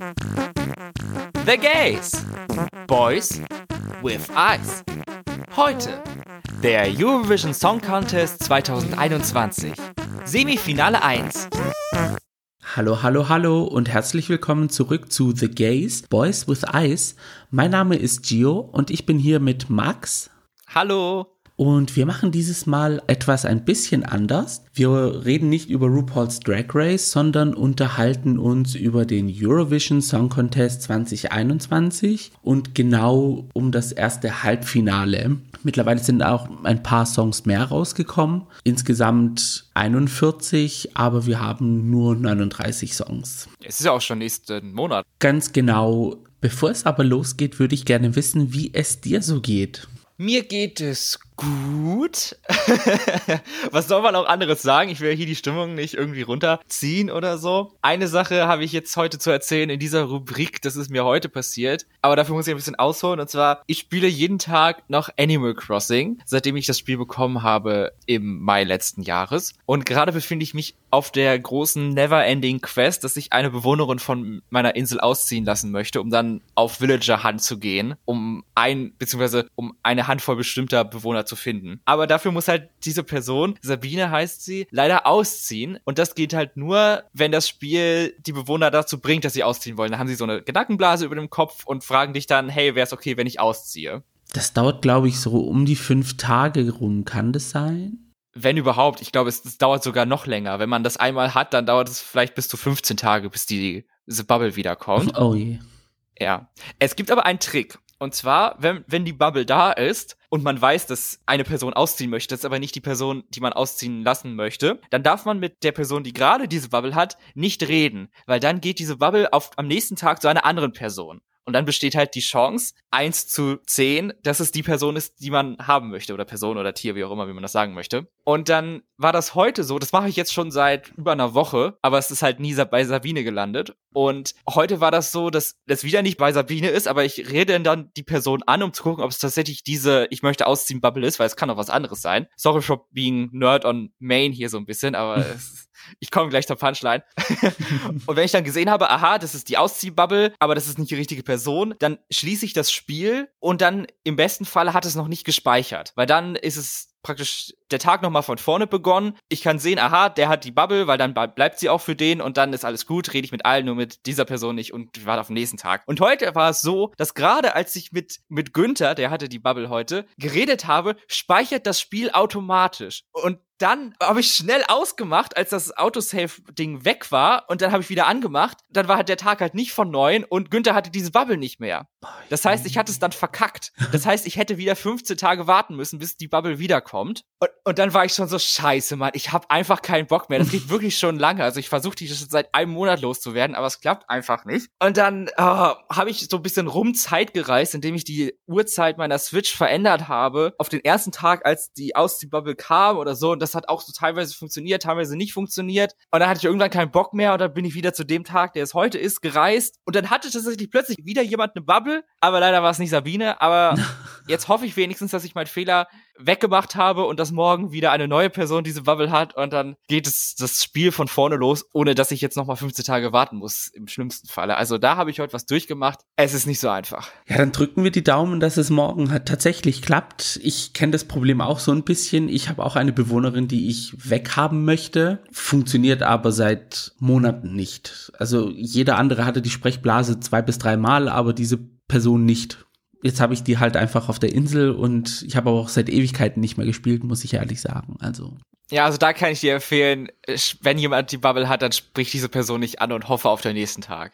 The Gays. Boys with Eyes. Heute der Eurovision Song Contest 2021. Semifinale 1. Hallo, hallo, hallo und herzlich willkommen zurück zu The Gays, Boys with Eyes. Mein Name ist Gio und ich bin hier mit Max. Hallo. Und wir machen dieses Mal etwas ein bisschen anders. Wir reden nicht über RuPaul's Drag Race, sondern unterhalten uns über den Eurovision Song Contest 2021 und genau um das erste Halbfinale. Mittlerweile sind auch ein paar Songs mehr rausgekommen. Insgesamt 41, aber wir haben nur 39 Songs. Es ist ja auch schon nächsten Monat. Ganz genau. Bevor es aber losgeht, würde ich gerne wissen, wie es dir so geht. Mir geht es gut. Was soll man auch anderes sagen? Ich will hier die Stimmung nicht irgendwie runterziehen oder so. Eine Sache habe ich jetzt heute zu erzählen in dieser Rubrik, das ist mir heute passiert. Aber dafür muss ich ein bisschen ausholen. Und zwar, ich spiele jeden Tag noch Animal Crossing, seitdem ich das Spiel bekommen habe im Mai letzten Jahres. Und gerade befinde ich mich auf der großen Never-Ending Quest, dass ich eine Bewohnerin von meiner Insel ausziehen lassen möchte, um dann auf Villager Hand zu gehen, um ein, beziehungsweise um eine Handvoll bestimmter Bewohner zu finden. Aber dafür muss halt diese Person, Sabine heißt sie, leider ausziehen. Und das geht halt nur, wenn das Spiel die Bewohner dazu bringt, dass sie ausziehen wollen. Dann haben sie so eine Gedankenblase über dem Kopf und fragen dich dann, hey, wäre es okay, wenn ich ausziehe? Das dauert, glaube ich, so um die fünf Tage rum. Kann das sein? Wenn überhaupt. Ich glaube, es, es, dauert sogar noch länger. Wenn man das einmal hat, dann dauert es vielleicht bis zu 15 Tage, bis die, diese Bubble wiederkommt. Oh je. Ja. Es gibt aber einen Trick. Und zwar, wenn, wenn die Bubble da ist und man weiß, dass eine Person ausziehen möchte, das ist aber nicht die Person, die man ausziehen lassen möchte, dann darf man mit der Person, die gerade diese Bubble hat, nicht reden, weil dann geht diese Bubble auf, am nächsten Tag zu einer anderen Person. Und dann besteht halt die Chance, eins zu zehn, dass es die Person ist, die man haben möchte. Oder Person oder Tier, wie auch immer, wie man das sagen möchte. Und dann war das heute so, das mache ich jetzt schon seit über einer Woche, aber es ist halt nie bei Sabine gelandet. Und heute war das so, dass das wieder nicht bei Sabine ist, aber ich rede dann die Person an, um zu gucken, ob es tatsächlich diese Ich möchte ausziehen Bubble ist, weil es kann auch was anderes sein. Sorry for being nerd on main hier so ein bisschen, aber es ich komme gleich zur Punchline. und wenn ich dann gesehen habe, aha, das ist die Ausziehbubble, aber das ist nicht die richtige Person, dann schließe ich das Spiel und dann im besten Falle hat es noch nicht gespeichert, weil dann ist es praktisch der Tag nochmal von vorne begonnen. Ich kann sehen, aha, der hat die Bubble, weil dann bleibt sie auch für den und dann ist alles gut, rede ich mit allen, nur mit dieser Person nicht und warte auf den nächsten Tag. Und heute war es so, dass gerade als ich mit, mit Günther, der hatte die Bubble heute, geredet habe, speichert das Spiel automatisch. Und dann habe ich schnell ausgemacht, als das Autosave-Ding weg war und dann habe ich wieder angemacht. Dann war halt der Tag halt nicht von neun und Günther hatte diese Bubble nicht mehr. Das heißt, ich hatte es dann verkackt. Das heißt, ich hätte wieder 15 Tage warten müssen, bis die Bubble wiederkommt. Und, und dann war ich schon so, scheiße, Mann, ich habe einfach keinen Bock mehr. Das geht wirklich schon lange. Also ich versuche die seit einem Monat loszuwerden, aber es klappt einfach nicht. Und dann oh, habe ich so ein bisschen rum Zeit gereist, indem ich die Uhrzeit meiner Switch verändert habe. Auf den ersten Tag, als die aus die Bubble kam oder so. Und das hat auch so teilweise funktioniert, teilweise nicht funktioniert. Und dann hatte ich irgendwann keinen Bock mehr und dann bin ich wieder zu dem Tag, der es heute ist, gereist. Und dann hatte tatsächlich plötzlich wieder jemand eine Bubble, aber leider war es nicht Sabine. Aber jetzt hoffe ich wenigstens, dass ich meinen Fehler weggemacht habe und dass morgen wieder eine neue Person diese Bubble hat und dann geht es das Spiel von vorne los, ohne dass ich jetzt nochmal 15 Tage warten muss, im schlimmsten Falle. Also da habe ich heute was durchgemacht. Es ist nicht so einfach. Ja, dann drücken wir die Daumen, dass es morgen halt tatsächlich klappt. Ich kenne das Problem auch so ein bisschen. Ich habe auch eine Bewohnerin, die ich weghaben möchte, funktioniert aber seit Monaten nicht. Also jeder andere hatte die Sprechblase zwei bis drei Mal, aber diese Person nicht jetzt habe ich die halt einfach auf der Insel und ich habe aber auch seit Ewigkeiten nicht mehr gespielt, muss ich ehrlich sagen. Also. Ja, also da kann ich dir empfehlen, wenn jemand die Bubble hat, dann sprich diese Person nicht an und hoffe auf den nächsten Tag.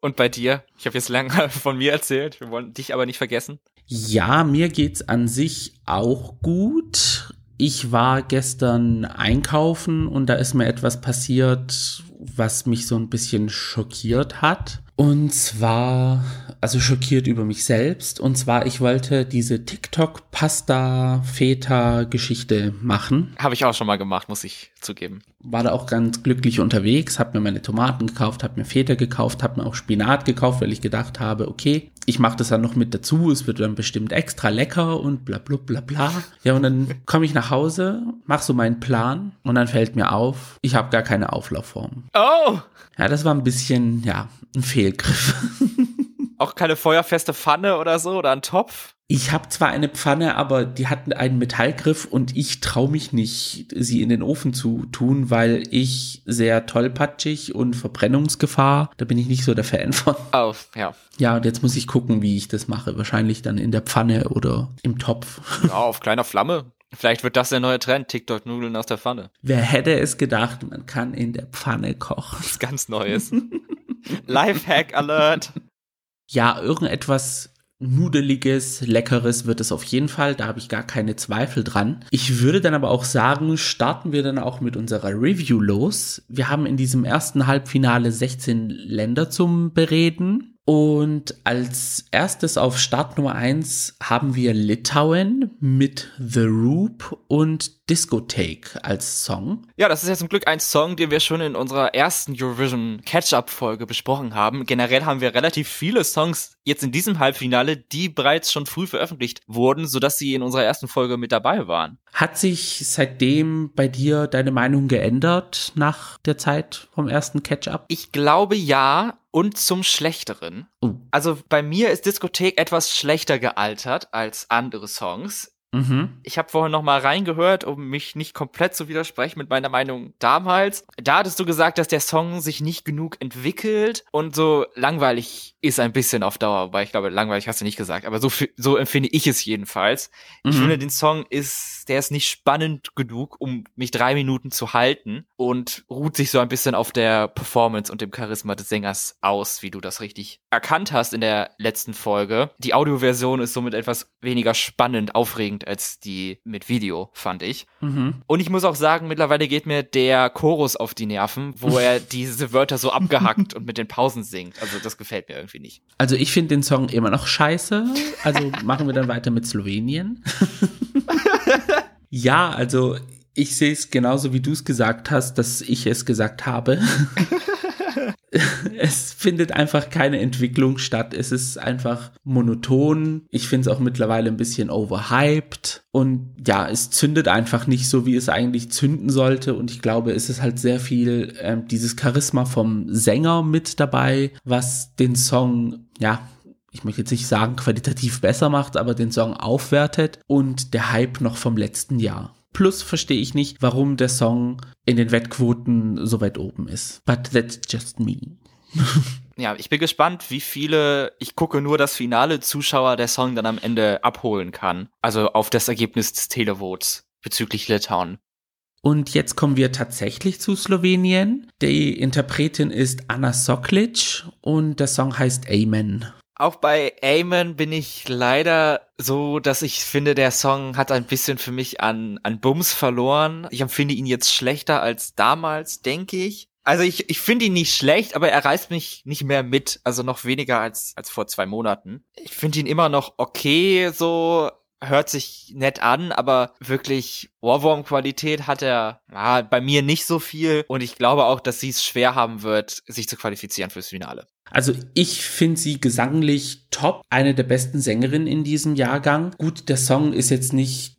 Und bei dir? Ich habe jetzt lange von mir erzählt, wir wollen dich aber nicht vergessen. Ja, mir geht's an sich auch gut. Ich war gestern einkaufen und da ist mir etwas passiert, was mich so ein bisschen schockiert hat. Und zwar, also schockiert über mich selbst. Und zwar, ich wollte diese TikTok-Pasta-Feta-Geschichte machen. Habe ich auch schon mal gemacht, muss ich zugeben. War da auch ganz glücklich unterwegs, habe mir meine Tomaten gekauft, habe mir Feta gekauft, habe mir auch Spinat gekauft, weil ich gedacht habe, okay, ich mache das dann noch mit dazu, es wird dann bestimmt extra lecker und bla bla bla bla. Ja, und dann komme ich nach Hause, mach so meinen Plan und dann fällt mir auf, ich habe gar keine Auflaufform. Oh! Ja, das war ein bisschen, ja, ein Fehlgriff. Auch keine feuerfeste Pfanne oder so oder ein Topf? Ich habe zwar eine Pfanne, aber die hat einen Metallgriff und ich traue mich nicht, sie in den Ofen zu tun, weil ich sehr tollpatschig und Verbrennungsgefahr, da bin ich nicht so der Fan von. Oh, ja. Ja, und jetzt muss ich gucken, wie ich das mache. Wahrscheinlich dann in der Pfanne oder im Topf. Ja, auf kleiner Flamme. Vielleicht wird das der neue Trend, TikTok-Nudeln aus der Pfanne. Wer hätte es gedacht, man kann in der Pfanne kochen. Das ist ganz Neues. Lifehack Alert. Ja, irgendetwas Nudeliges, Leckeres wird es auf jeden Fall, da habe ich gar keine Zweifel dran. Ich würde dann aber auch sagen, starten wir dann auch mit unserer Review los. Wir haben in diesem ersten Halbfinale 16 Länder zum Bereden. Und als erstes auf Start Nummer 1 haben wir Litauen mit The Roop und Discotheque als Song. Ja, das ist ja zum Glück ein Song, den wir schon in unserer ersten Eurovision Catch-up-Folge besprochen haben. Generell haben wir relativ viele Songs jetzt in diesem Halbfinale, die bereits schon früh veröffentlicht wurden, sodass sie in unserer ersten Folge mit dabei waren. Hat sich seitdem bei dir deine Meinung geändert nach der Zeit vom ersten Catch-up? Ich glaube ja und zum Schlechteren. Uh. Also bei mir ist Diskothek etwas schlechter gealtert als andere Songs. Mhm. Ich habe vorhin noch mal reingehört, um mich nicht komplett zu widersprechen mit meiner Meinung damals. Da hattest du gesagt, dass der Song sich nicht genug entwickelt und so langweilig ist ein bisschen auf Dauer, weil ich glaube, langweilig hast du nicht gesagt, aber so, so empfinde ich es jedenfalls. Ich Mhm. finde, den Song ist, der ist nicht spannend genug, um mich drei Minuten zu halten und ruht sich so ein bisschen auf der Performance und dem Charisma des Sängers aus, wie du das richtig erkannt hast in der letzten Folge. Die Audioversion ist somit etwas weniger spannend, aufregend als die mit Video, fand ich. Mhm. Und ich muss auch sagen, mittlerweile geht mir der Chorus auf die Nerven, wo er diese Wörter so abgehackt und mit den Pausen singt. Also das gefällt mir irgendwie nicht. Also ich finde den Song immer noch scheiße. Also machen wir dann weiter mit Slowenien. ja, also ich sehe es genauso, wie du es gesagt hast, dass ich es gesagt habe. es findet einfach keine Entwicklung statt. Es ist einfach monoton. Ich finde es auch mittlerweile ein bisschen overhyped. Und ja, es zündet einfach nicht so, wie es eigentlich zünden sollte. Und ich glaube, es ist halt sehr viel ähm, dieses Charisma vom Sänger mit dabei, was den Song, ja, ich möchte jetzt nicht sagen, qualitativ besser macht, aber den Song aufwertet und der Hype noch vom letzten Jahr. Plus verstehe ich nicht, warum der Song in den Wettquoten so weit oben ist. But that's just me. Ja, ich bin gespannt, wie viele, ich gucke nur das Finale, Zuschauer der Song dann am Ende abholen kann. Also auf das Ergebnis des Televotes bezüglich Litauen. Und jetzt kommen wir tatsächlich zu Slowenien. Die Interpretin ist Anna Soklic und der Song heißt Amen. Auch bei Amen bin ich leider so, dass ich finde, der Song hat ein bisschen für mich an, an Bums verloren. Ich empfinde ihn jetzt schlechter als damals, denke ich. Also ich, ich finde ihn nicht schlecht, aber er reißt mich nicht mehr mit. Also noch weniger als, als vor zwei Monaten. Ich finde ihn immer noch okay, so hört sich nett an, aber wirklich Ohrwurm-Qualität hat er ja, bei mir nicht so viel. Und ich glaube auch, dass sie es schwer haben wird, sich zu qualifizieren fürs Finale. Also ich finde sie gesanglich top, eine der besten Sängerinnen in diesem Jahrgang. Gut, der Song ist jetzt nicht,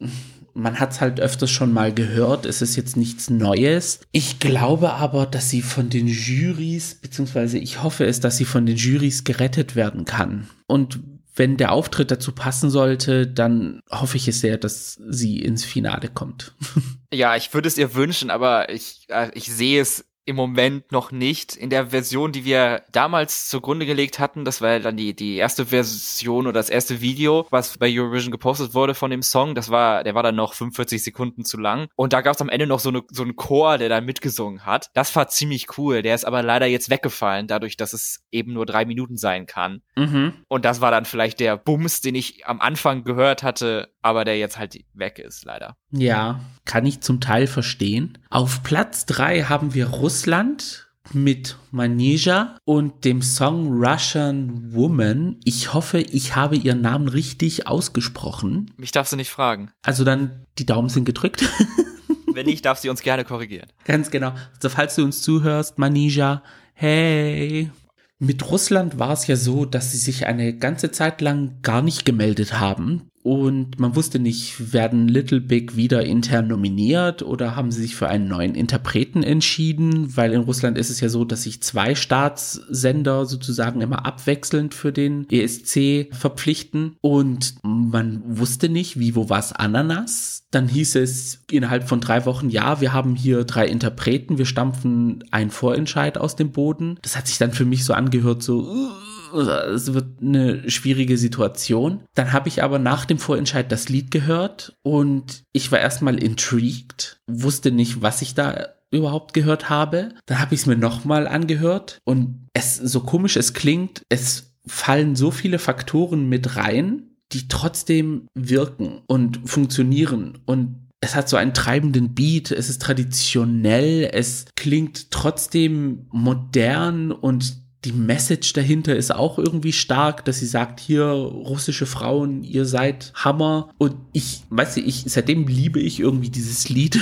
man hat es halt öfters schon mal gehört, es ist jetzt nichts Neues. Ich glaube aber, dass sie von den Jurys, beziehungsweise ich hoffe es, dass sie von den Jurys gerettet werden kann. Und wenn der Auftritt dazu passen sollte, dann hoffe ich es sehr, dass sie ins Finale kommt. Ja, ich würde es ihr wünschen, aber ich, äh, ich sehe es im Moment noch nicht. In der Version, die wir damals zugrunde gelegt hatten, das war ja dann die, die erste Version oder das erste Video, was bei Eurovision gepostet wurde von dem Song. Das war, der war dann noch 45 Sekunden zu lang. Und da gab es am Ende noch so, eine, so einen Chor, der da mitgesungen hat. Das war ziemlich cool. Der ist aber leider jetzt weggefallen, dadurch, dass es eben nur drei Minuten sein kann. Mhm. Und das war dann vielleicht der Bums, den ich am Anfang gehört hatte, aber der jetzt halt weg ist, leider. Ja, kann ich zum Teil verstehen. Auf Platz drei haben wir Russland mit Manija und dem Song Russian Woman. Ich hoffe, ich habe ihren Namen richtig ausgesprochen. Mich darfst du nicht fragen. Also dann, die Daumen sind gedrückt. Wenn nicht, darf sie uns gerne korrigieren. Ganz genau. Also falls du uns zuhörst, Manija, hey. Mit Russland war es ja so, dass sie sich eine ganze Zeit lang gar nicht gemeldet haben. Und man wusste nicht, werden Little Big wieder intern nominiert oder haben sie sich für einen neuen Interpreten entschieden, weil in Russland ist es ja so, dass sich zwei Staatssender sozusagen immer abwechselnd für den ESC verpflichten und man wusste nicht, wie, wo, was, Ananas. Dann hieß es innerhalb von drei Wochen, ja, wir haben hier drei Interpreten, wir stampfen einen Vorentscheid aus dem Boden. Das hat sich dann für mich so angehört, so, es wird eine schwierige Situation. Dann habe ich aber nach dem Vorentscheid das Lied gehört und ich war erstmal intrigued, wusste nicht, was ich da überhaupt gehört habe. Dann habe ich es mir nochmal angehört und es so komisch es klingt, es fallen so viele Faktoren mit rein, die trotzdem wirken und funktionieren und es hat so einen treibenden Beat, es ist traditionell, es klingt trotzdem modern und die Message dahinter ist auch irgendwie stark, dass sie sagt, hier russische Frauen, ihr seid Hammer. Und ich, weißt du, ich, seitdem liebe ich irgendwie dieses Lied.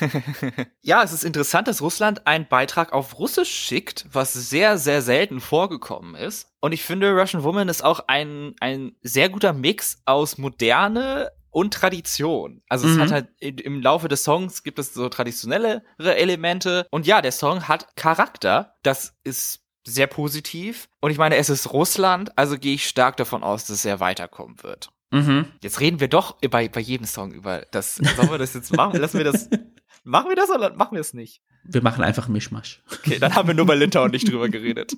ja, es ist interessant, dass Russland einen Beitrag auf Russisch schickt, was sehr, sehr selten vorgekommen ist. Und ich finde, Russian Woman ist auch ein, ein sehr guter Mix aus Moderne, und Tradition. Also mhm. es hat halt im Laufe des Songs gibt es so traditionellere Elemente und ja, der Song hat Charakter. Das ist sehr positiv. Und ich meine, es ist Russland, also gehe ich stark davon aus, dass er weiterkommen wird. Mhm. Jetzt reden wir doch bei, bei jedem Song über das. Sollen wir das jetzt machen? Lassen wir das. Machen wir das oder machen wir es nicht? Wir machen einfach Mischmasch. Okay, dann haben wir nur bei Litauen nicht drüber geredet.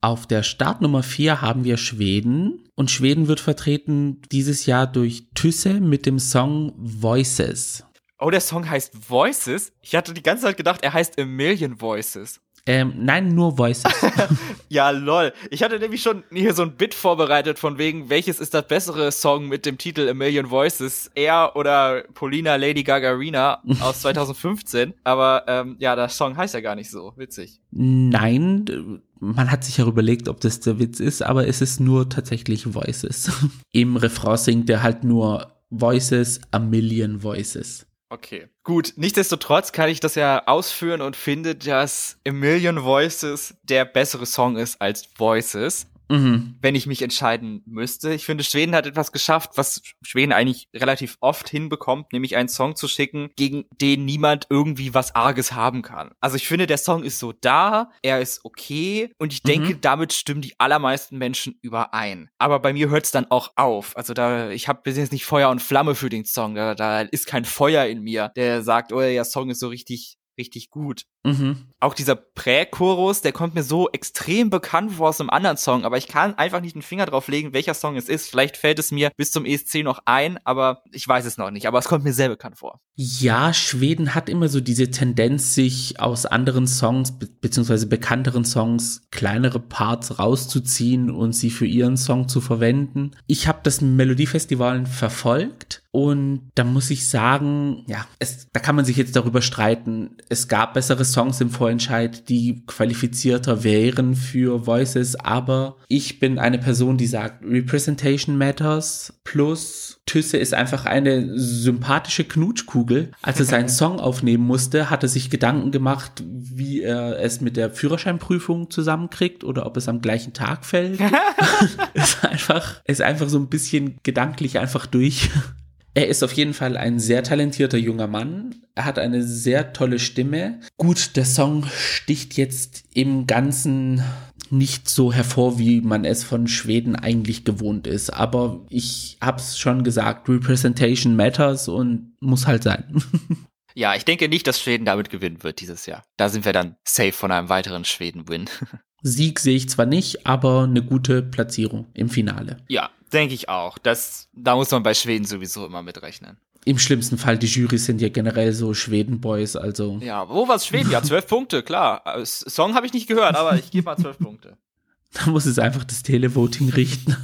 Auf der Startnummer 4 haben wir Schweden und Schweden wird vertreten dieses Jahr durch Thysse mit dem Song Voices. Oh, der Song heißt Voices? Ich hatte die ganze Zeit gedacht, er heißt A Million Voices. Ähm, nein, nur Voices. ja, lol. Ich hatte nämlich schon hier so ein Bit vorbereitet von wegen, welches ist das bessere Song mit dem Titel A Million Voices? Er oder Polina Lady Gagarina aus 2015. Aber ähm, ja, der Song heißt ja gar nicht so. Witzig. Nein, man hat sich ja überlegt, ob das der Witz ist, aber es ist nur tatsächlich Voices. Im Refrain singt er halt nur Voices, a million voices. Okay. Gut, nichtsdestotrotz kann ich das ja ausführen und finde, dass A Million Voices der bessere Song ist als Voices mhm. wenn ich mich entscheiden müsste. Ich finde, Schweden hat etwas geschafft, was Schweden eigentlich relativ oft hinbekommt, nämlich einen Song zu schicken, gegen den niemand irgendwie was Arges haben kann. Also ich finde, der Song ist so da, er ist okay und ich denke, mhm. damit stimmen die allermeisten Menschen überein. Aber bei mir hört es dann auch auf. Also da, ich habe bis jetzt nicht Feuer und Flamme für den Song. Da, da ist kein Feuer in mir, der sagt, oh, der Song ist so richtig richtig gut. Mhm. Auch dieser Prä-Chorus, der kommt mir so extrem bekannt vor aus einem anderen Song, aber ich kann einfach nicht den Finger drauf legen, welcher Song es ist. Vielleicht fällt es mir bis zum ESC noch ein, aber ich weiß es noch nicht. Aber es kommt mir sehr bekannt vor. Ja, Schweden hat immer so diese Tendenz, sich aus anderen Songs be beziehungsweise bekannteren Songs kleinere Parts rauszuziehen und sie für ihren Song zu verwenden. Ich habe das Melodiefestival verfolgt und da muss ich sagen, ja, es, da kann man sich jetzt darüber streiten. Es gab bessere Songs im Vorentscheid, die qualifizierter wären für Voices, aber ich bin eine Person, die sagt, Representation matters plus Tüsse ist einfach eine sympathische Knutschkugel. Als er seinen Song aufnehmen musste, hat er sich Gedanken gemacht, wie er es mit der Führerscheinprüfung zusammenkriegt oder ob es am gleichen Tag fällt. ist einfach, ist einfach so ein bisschen gedanklich einfach durch. Er ist auf jeden Fall ein sehr talentierter junger Mann. Er hat eine sehr tolle Stimme. Gut, der Song sticht jetzt im Ganzen nicht so hervor, wie man es von Schweden eigentlich gewohnt ist. Aber ich hab's schon gesagt, Representation matters und muss halt sein. Ja, ich denke nicht, dass Schweden damit gewinnen wird dieses Jahr. Da sind wir dann safe von einem weiteren Schweden-Win. Sieg sehe ich zwar nicht, aber eine gute Platzierung im Finale. Ja, denke ich auch. Das, da muss man bei Schweden sowieso immer mitrechnen. Im schlimmsten Fall, die Jury sind ja generell so Schweden-Boys, also. Ja, wo war's Schweden? Ja, zwölf Punkte, klar. Äh, Song habe ich nicht gehört, aber ich gebe mal zwölf Punkte. Da muss es einfach das Televoting richten.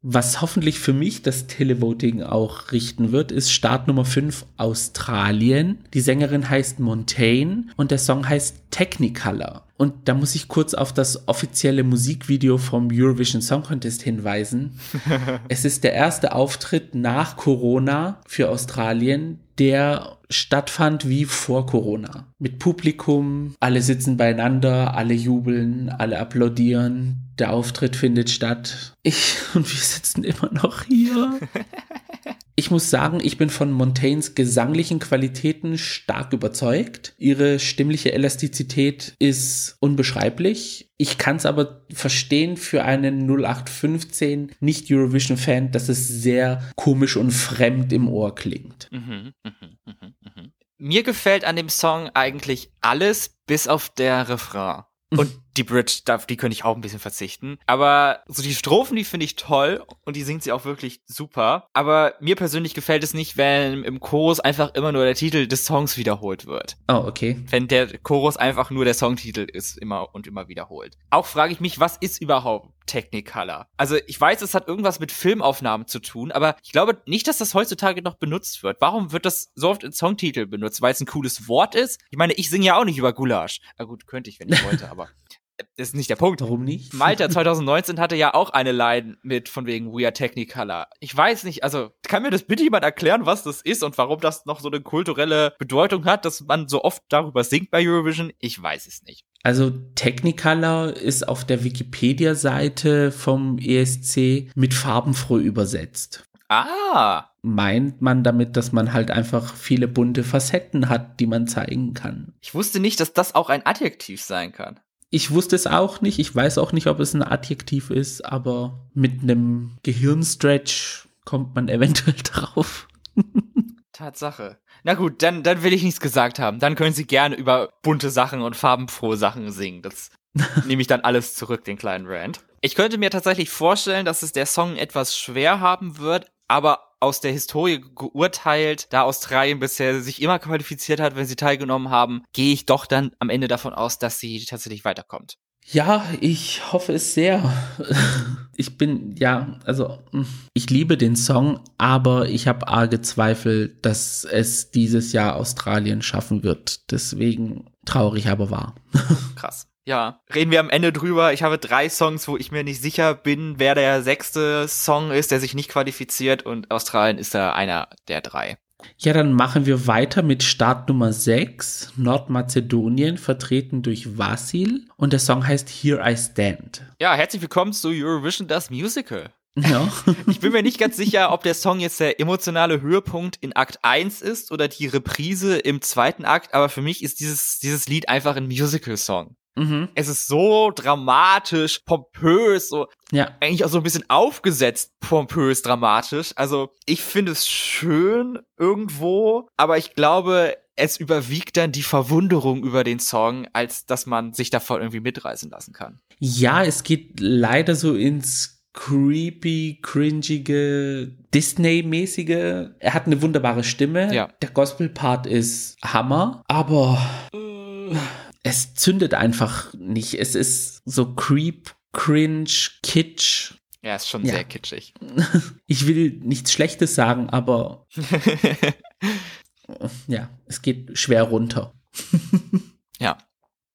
Was hoffentlich für mich das Televoting auch richten wird, ist Start Nummer 5 Australien. Die Sängerin heißt Montaigne und der Song heißt Technicolor. Und da muss ich kurz auf das offizielle Musikvideo vom Eurovision Song Contest hinweisen. es ist der erste Auftritt nach Corona für Australien, der stattfand wie vor Corona. Mit Publikum, alle sitzen beieinander, alle jubeln, alle applaudieren Der Auftritt findet statt. Ich und wir sitzen immer noch hier. Ich muss sagen, ich bin von Montaignes gesanglichen Qualitäten stark überzeugt. Ihre stimmliche Elastizität ist unbeschreiblich. Ich kann es aber verstehen für einen 0815 Nicht-Eurovision-Fan, dass es sehr komisch und fremd im Ohr klingt. Mhm, mh, mh, mh. Mir gefällt an dem Song eigentlich alles, bis auf der Refrain. Und die Bridge, auf die könnte ich auch ein bisschen verzichten. Aber so die Strophen, die finde ich toll und die singt sie auch wirklich super. Aber mir persönlich gefällt es nicht, wenn im Chorus einfach immer nur der Titel des Songs wiederholt wird. Oh, okay. Wenn der Chorus einfach nur der Songtitel ist, immer und immer wiederholt. Auch frage ich mich, was ist überhaupt Technicolor? Also ich weiß, es hat irgendwas mit Filmaufnahmen zu tun, aber ich glaube nicht, dass das heutzutage noch benutzt wird. Warum wird das so oft in Songtitel benutzt? Weil es ein cooles Wort ist? Ich meine, ich singe ja auch nicht über Gulasch. Na gut, könnte ich, wenn ich wollte, aber das ist nicht der Punkt. Warum nicht? Malta 2019 hatte ja auch eine Line mit von wegen We are Technicolor. Ich weiß nicht, also kann mir das bitte jemand erklären, was das ist und warum das noch so eine kulturelle Bedeutung hat, dass man so oft darüber singt bei Eurovision? Ich weiß es nicht. Also Technicolor ist auf der Wikipedia-Seite vom ESC mit farbenfroh übersetzt. Ah. Meint man damit, dass man halt einfach viele bunte Facetten hat, die man zeigen kann. Ich wusste nicht, dass das auch ein Adjektiv sein kann. Ich wusste es auch nicht. Ich weiß auch nicht, ob es ein Adjektiv ist, aber mit einem Gehirnstretch kommt man eventuell drauf. Tatsache. Na gut, dann, dann will ich nichts gesagt haben. Dann können Sie gerne über bunte Sachen und farbenfrohe Sachen singen. Das nehme ich dann alles zurück, den kleinen Rand. Ich könnte mir tatsächlich vorstellen, dass es der Song etwas schwer haben wird, aber aus der Historie geurteilt, da Australien bisher sich immer qualifiziert hat, wenn sie teilgenommen haben, gehe ich doch dann am Ende davon aus, dass sie tatsächlich weiterkommt. Ja, ich hoffe es sehr. Ich bin, ja, also ich liebe den Song, aber ich habe arge Zweifel, dass es dieses Jahr Australien schaffen wird. Deswegen traurig, aber wahr. Krass. Ja, reden wir am Ende drüber. Ich habe drei Songs, wo ich mir nicht sicher bin, wer der sechste Song ist, der sich nicht qualifiziert und Australien ist da einer der drei. Ja, dann machen wir weiter mit Start Nummer 6, Nordmazedonien, vertreten durch Vasil und der Song heißt Here I Stand. Ja, herzlich willkommen zu Eurovision das Musical. Ja. ich bin mir nicht ganz sicher, ob der Song jetzt der emotionale Höhepunkt in Akt 1 ist oder die Reprise im zweiten Akt, aber für mich ist dieses, dieses Lied einfach ein Musical-Song. Mhm. Es ist so dramatisch, pompös, so ja. eigentlich auch so ein bisschen aufgesetzt, pompös, dramatisch. Also ich finde es schön irgendwo, aber ich glaube, es überwiegt dann die Verwunderung über den Song, als dass man sich davon irgendwie mitreißen lassen kann. Ja, es geht leider so ins creepy, cringige, Disney-mäßige. Er hat eine wunderbare Stimme. Ja. Der Gospel-Part ist Hammer, aber äh, es zündet einfach nicht. Es ist so creep, cringe, kitsch. Ja, ist schon ja. sehr kitschig. Ich will nichts Schlechtes sagen, aber ja, es geht schwer runter. ja.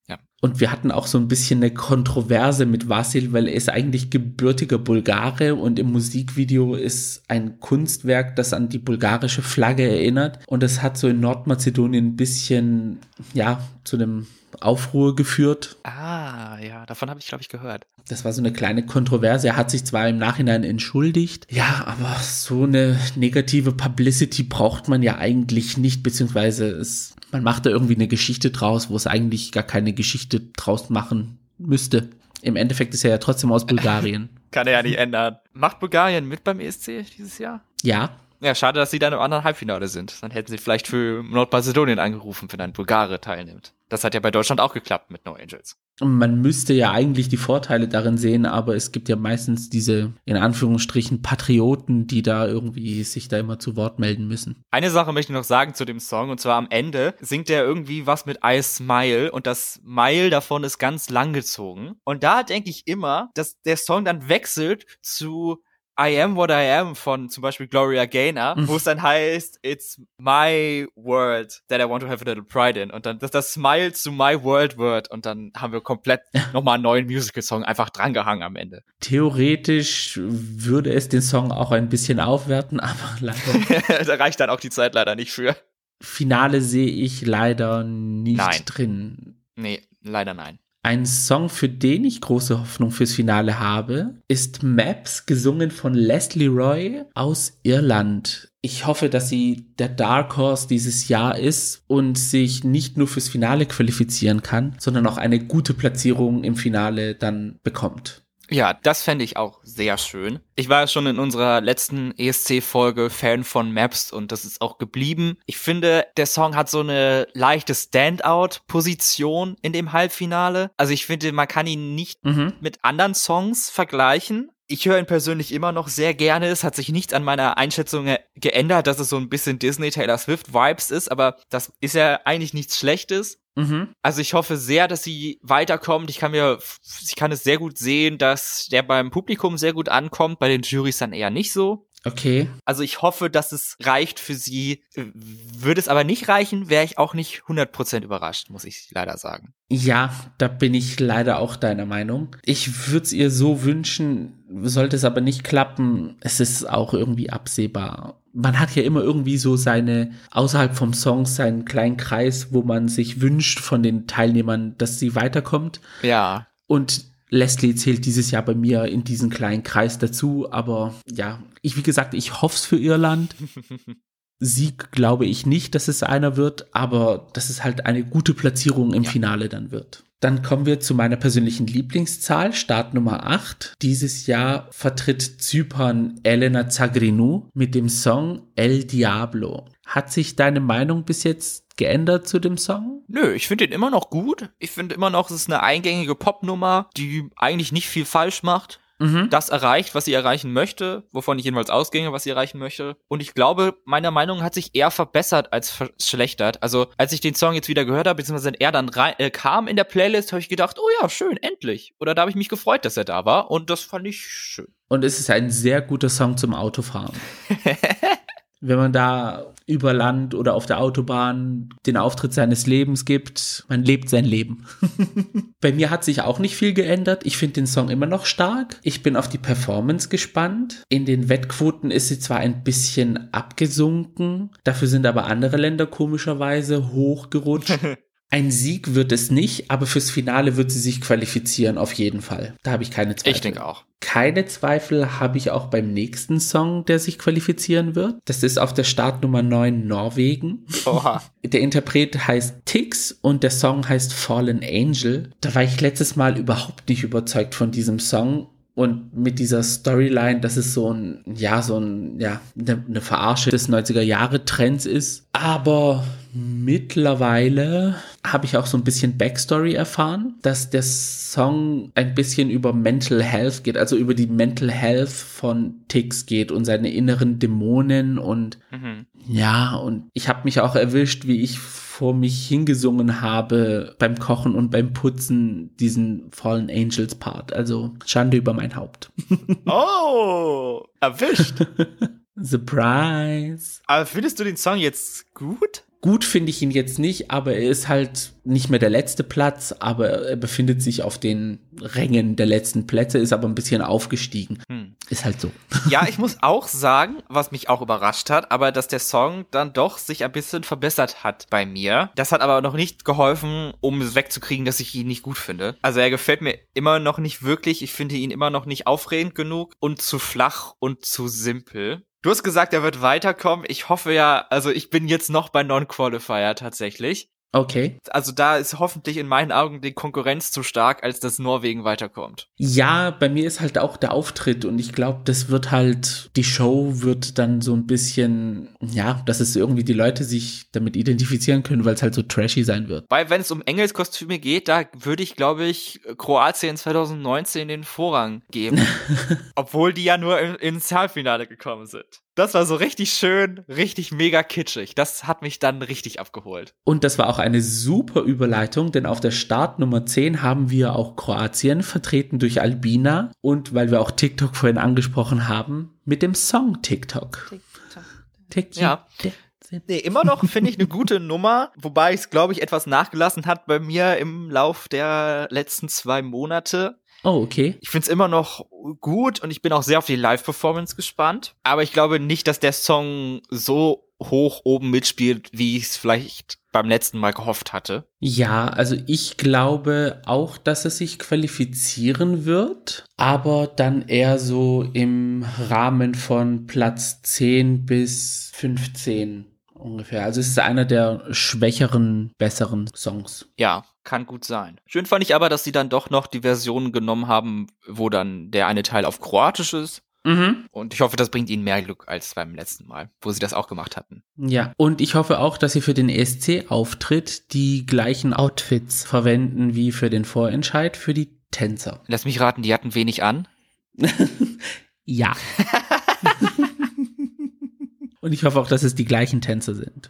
Ja. Und wir hatten auch so ein bisschen eine Kontroverse mit Vasil, weil er ist eigentlich gebürtiger Bulgare und im Musikvideo ist ein Kunstwerk, das an die bulgarische Flagge erinnert. Und es hat so in Nordmazedonien ein bisschen, ja, zu einem Aufruhr geführt. Ah, ja, davon habe ich, glaube ich, gehört. Das war so eine kleine Kontroverse. Er hat sich zwar im Nachhinein entschuldigt, ja, aber so eine negative Publicity braucht man ja eigentlich nicht, beziehungsweise es, man macht da irgendwie eine Geschichte draus, wo es eigentlich gar keine Geschichte draus machen müsste. Im Endeffekt ist er ja trotzdem aus Bulgarien. Kann er ja nicht ändern. Macht Bulgarien mit beim ESC dieses Jahr? Ja, ja, schade, dass sie dann im anderen Halbfinale sind. Dann hätten sie vielleicht für Nordmazedonien angerufen, wenn ein Bulgare teilnimmt. Das hat ja bei Deutschland auch geklappt mit No Angels. Man müsste ja eigentlich die Vorteile darin sehen, aber es gibt ja meistens diese, in Anführungsstrichen, Patrioten, die da irgendwie sich da immer zu Wort melden müssen. Eine Sache möchte ich noch sagen zu dem Song, und zwar am Ende singt er irgendwie was mit I Smile und das Smile davon ist ganz lang gezogen. Und da denke ich immer, dass der Song dann wechselt zu I Am What I Am von zum Beispiel Gloria Gaynor, mhm. wo es dann heißt, It's my world that I want to have a little pride in. Und dann, dass das Smile zu My World wird. Und dann haben wir komplett nochmal einen neuen Musical-Song einfach drangehangen am Ende. Theoretisch würde es den Song auch ein bisschen aufwerten, aber leider. da reicht dann auch die Zeit leider nicht für. Finale sehe ich leider nicht nein. drin. Nee, leider nein. Ein Song, für den ich große Hoffnung fürs Finale habe, ist Maps, gesungen von Leslie Roy aus Irland. Ich hoffe, dass sie der Dark Horse dieses Jahr ist und sich nicht nur fürs Finale qualifizieren kann, sondern auch eine gute Platzierung im Finale dann bekommt. Ja, das fände ich auch sehr schön. Ich war ja schon in unserer letzten ESC-Folge Fan von Maps und das ist auch geblieben. Ich finde, der Song hat so eine leichte Standout-Position in dem Halbfinale. Also ich finde, man kann ihn nicht mhm. mit anderen Songs vergleichen. Ich höre ihn persönlich immer noch sehr gerne. Es hat sich nichts an meiner Einschätzung geändert, dass es so ein bisschen Disney Taylor Swift Vibes ist, aber das ist ja eigentlich nichts Schlechtes. Mhm. Also ich hoffe sehr, dass sie weiterkommt. Ich kann mir, ich kann es sehr gut sehen, dass der beim Publikum sehr gut ankommt, bei den Jurys dann eher nicht so. Okay. Also ich hoffe, dass es reicht für sie. Würde es aber nicht reichen, wäre ich auch nicht 100% überrascht, muss ich leider sagen. Ja, da bin ich leider auch deiner Meinung. Ich würde es ihr so wünschen, sollte es aber nicht klappen. Es ist auch irgendwie absehbar. Man hat ja immer irgendwie so seine, außerhalb vom Song, seinen kleinen Kreis, wo man sich wünscht von den Teilnehmern, dass sie weiterkommt. Ja. Und Leslie zählt dieses Jahr bei mir in diesen kleinen Kreis dazu, aber ja, ich, wie gesagt, ich hoffe es für Irland. Sieg glaube ich nicht, dass es einer wird, aber dass es halt eine gute Platzierung im ja. Finale dann wird. Dann kommen wir zu meiner persönlichen Lieblingszahl, Start Nummer 8. Dieses Jahr vertritt Zypern Elena Zagrinou mit dem Song El Diablo. Hat sich deine Meinung bis jetzt geändert zu dem Song? Nö, ich finde ihn immer noch gut. Ich finde immer noch, es ist eine eingängige Popnummer, die eigentlich nicht viel falsch macht. Mhm. Das erreicht, was sie erreichen möchte, wovon ich jedenfalls ausginge, was sie erreichen möchte. Und ich glaube, meiner Meinung hat sich eher verbessert als verschlechtert. Also, als ich den Song jetzt wieder gehört habe, beziehungsweise er dann rein, äh, kam in der Playlist, habe ich gedacht, oh ja, schön, endlich. Oder da habe ich mich gefreut, dass er da war. Und das fand ich schön. Und es ist ein sehr guter Song zum Autofahren. wenn man da über Land oder auf der Autobahn den Auftritt seines Lebens gibt. Man lebt sein Leben. Bei mir hat sich auch nicht viel geändert. Ich finde den Song immer noch stark. Ich bin auf die Performance gespannt. In den Wettquoten ist sie zwar ein bisschen abgesunken, dafür sind aber andere Länder komischerweise hochgerutscht. Ein Sieg wird es nicht, aber fürs Finale wird sie sich qualifizieren, auf jeden Fall. Da habe ich keine Zweifel. Ich denke auch. Keine Zweifel habe ich auch beim nächsten Song, der sich qualifizieren wird. Das ist auf der Startnummer 9 Norwegen. Oha. Der Interpret heißt Tix und der Song heißt Fallen Angel. Da war ich letztes Mal überhaupt nicht überzeugt von diesem Song und mit dieser Storyline, dass es so ein, ja, so ein, ja, eine, eine Verarsche des 90er Jahre Trends ist. Aber mittlerweile habe ich auch so ein bisschen Backstory erfahren, dass der Song ein bisschen über Mental Health geht, also über die Mental Health von Tix geht und seine inneren Dämonen und mhm. ja, und ich habe mich auch erwischt, wie ich vor mich hingesungen habe beim Kochen und beim Putzen diesen Fallen Angels Part. Also Schande über mein Haupt. Oh, erwischt. Surprise. Aber findest du den Song jetzt gut? Gut finde ich ihn jetzt nicht, aber er ist halt nicht mehr der letzte Platz, aber er befindet sich auf den Rängen der letzten Plätze, ist aber ein bisschen aufgestiegen. Hm. Ist halt so. Ja, ich muss auch sagen, was mich auch überrascht hat, aber dass der Song dann doch sich ein bisschen verbessert hat bei mir. Das hat aber noch nicht geholfen, um es wegzukriegen, dass ich ihn nicht gut finde. Also er gefällt mir immer noch nicht wirklich. Ich finde ihn immer noch nicht aufregend genug und zu flach und zu simpel. Du hast gesagt, er wird weiterkommen. Ich hoffe ja, also ich bin jetzt noch bei Non-Qualifier tatsächlich. Okay. Also da ist hoffentlich in meinen Augen die Konkurrenz zu stark, als dass Norwegen weiterkommt. Ja, bei mir ist halt auch der Auftritt und ich glaube, das wird halt, die Show wird dann so ein bisschen, ja, dass es irgendwie die Leute sich damit identifizieren können, weil es halt so trashy sein wird. Weil wenn es um Engelskostüme geht, da würde ich, glaube ich, Kroatien 2019 den Vorrang geben. Obwohl die ja nur ins Halbfinale gekommen sind. Das war so richtig schön, richtig mega kitschig. Das hat mich dann richtig abgeholt. Und das war auch eine super Überleitung, denn auf der Startnummer 10 haben wir auch Kroatien, vertreten durch Albina und weil wir auch TikTok vorhin angesprochen haben, mit dem Song TikTok. TikTok. TikTok. Ja. Nee, immer noch finde ich eine gute Nummer, wobei es, glaube ich, etwas nachgelassen hat bei mir im Lauf der letzten zwei Monate. Oh, okay. Ich find's immer noch gut und ich bin auch sehr auf die Live-Performance gespannt. Aber ich glaube nicht, dass der Song so hoch oben mitspielt, wie ich es vielleicht beim letzten Mal gehofft hatte. Ja, also ich glaube auch, dass es sich qualifizieren wird, aber dann eher so im Rahmen von Platz 10 bis 15 ungefähr. Also es ist einer der schwächeren, besseren Songs. Ja, kann gut sein. Schön fand ich aber, dass sie dann doch noch die Version genommen haben, wo dann der eine Teil auf Kroatisch ist. Mhm. Und ich hoffe, das bringt ihnen mehr Glück als beim letzten Mal, wo sie das auch gemacht hatten. Ja, und ich hoffe auch, dass sie für den ESC-Auftritt die gleichen Outfits verwenden wie für den Vorentscheid für die Tänzer. Lass mich raten, die hatten wenig an. ja. und ich hoffe auch, dass es die gleichen Tänzer sind.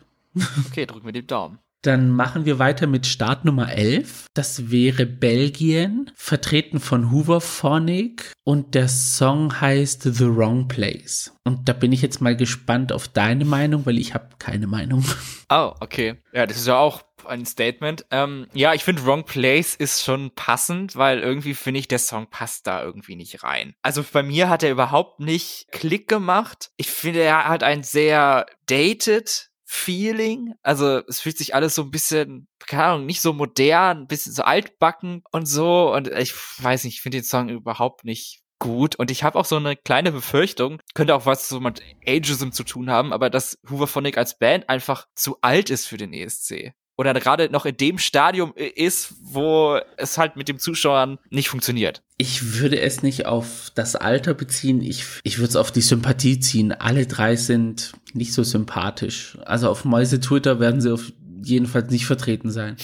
Okay, drück mir den Daumen. Dann machen wir weiter mit Start Nummer 11. Das wäre Belgien, vertreten von Hooverphonic und der Song heißt The Wrong Place. Und da bin ich jetzt mal gespannt auf deine Meinung, weil ich habe keine Meinung. Oh, okay. Ja, das ist ja auch ein Statement. Ähm, ja, ich finde Wrong Place ist schon passend, weil irgendwie finde ich, der Song passt da irgendwie nicht rein. Also bei mir hat er überhaupt nicht Klick gemacht. Ich finde, er hat ein sehr dated Feeling. Also es fühlt sich alles so ein bisschen, keine Ahnung, nicht so modern, ein bisschen so altbacken und so. Und ich weiß nicht, ich finde den Song überhaupt nicht gut. Und ich habe auch so eine kleine Befürchtung, könnte auch was so mit Ageism zu tun haben, aber dass Hooverphonic als Band einfach zu alt ist für den ESC oder gerade noch in dem Stadium ist, wo es halt mit dem Zuschauern nicht funktioniert. Ich würde es nicht auf das Alter beziehen, ich, ich würde es auf die Sympathie ziehen. Alle drei sind nicht so sympathisch. Also auf Mäuse Twitter werden sie auf jedenfalls nicht vertreten sein.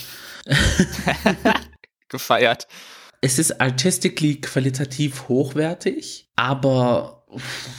Gefeiert. Es ist artistically qualitativ hochwertig, aber